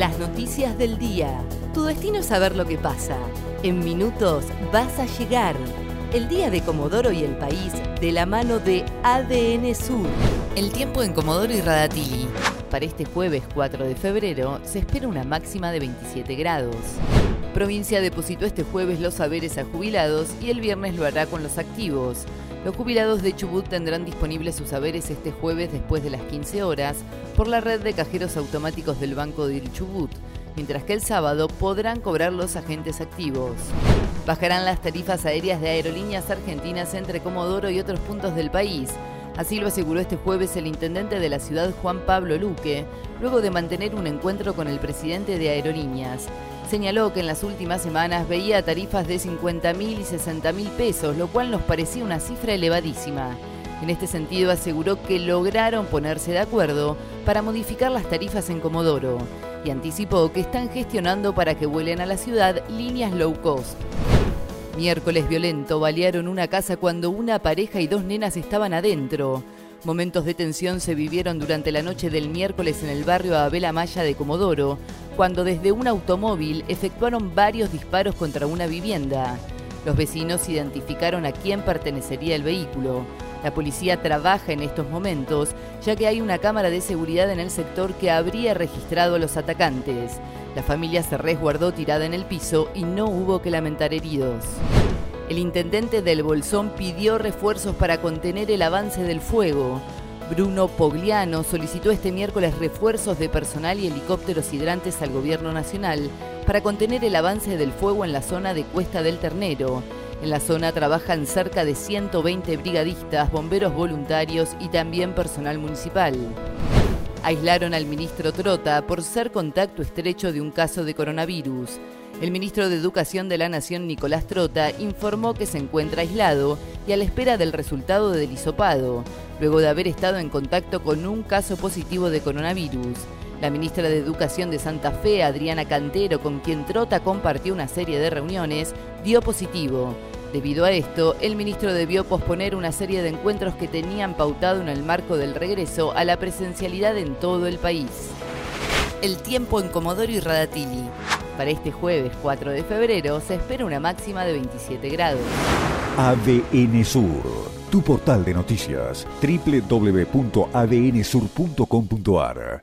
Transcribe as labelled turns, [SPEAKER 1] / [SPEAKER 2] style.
[SPEAKER 1] Las noticias del día. Tu destino es saber lo que pasa. En minutos vas a llegar. El día de Comodoro y el país de la mano de ADN Sur. El tiempo en Comodoro y Radatili. Para este jueves 4 de febrero se espera una máxima de 27 grados. Provincia depositó este jueves los saberes a jubilados y el viernes lo hará con los activos. Los jubilados de Chubut tendrán disponibles sus saberes este jueves después de las 15 horas por la red de cajeros automáticos del Banco de Chubut, mientras que el sábado podrán cobrar los agentes activos. Bajarán las tarifas aéreas de aerolíneas argentinas entre Comodoro y otros puntos del país. Así lo aseguró este jueves el intendente de la ciudad Juan Pablo Luque, luego de mantener un encuentro con el presidente de Aerolíneas señaló que en las últimas semanas veía tarifas de 50 mil y 60 mil pesos, lo cual nos parecía una cifra elevadísima. En este sentido aseguró que lograron ponerse de acuerdo para modificar las tarifas en Comodoro y anticipó que están gestionando para que vuelen a la ciudad líneas low cost. Miércoles violento, balearon una casa cuando una pareja y dos nenas estaban adentro. Momentos de tensión se vivieron durante la noche del miércoles en el barrio Abel Amaya de Comodoro, cuando desde un automóvil efectuaron varios disparos contra una vivienda. Los vecinos identificaron a quién pertenecería el vehículo. La policía trabaja en estos momentos, ya que hay una cámara de seguridad en el sector que habría registrado a los atacantes. La familia se resguardó tirada en el piso y no hubo que lamentar heridos. El intendente del Bolsón pidió refuerzos para contener el avance del fuego. Bruno Pogliano solicitó este miércoles refuerzos de personal y helicópteros hidrantes al gobierno nacional para contener el avance del fuego en la zona de Cuesta del Ternero. En la zona trabajan cerca de 120 brigadistas, bomberos voluntarios y también personal municipal. Aislaron al ministro Trota por ser contacto estrecho de un caso de coronavirus. El ministro de Educación de la Nación, Nicolás Trota, informó que se encuentra aislado y a la espera del resultado del hisopado, luego de haber estado en contacto con un caso positivo de coronavirus. La ministra de Educación de Santa Fe, Adriana Cantero, con quien Trota compartió una serie de reuniones, dio positivo. Debido a esto, el ministro debió posponer una serie de encuentros que tenían pautado en el marco del regreso a la presencialidad en todo el país. El tiempo en Comodoro y Radatili. Para este jueves 4 de febrero se espera una máxima de 27 grados.
[SPEAKER 2] ADN Sur, tu portal de noticias, www.adnsur.com.ar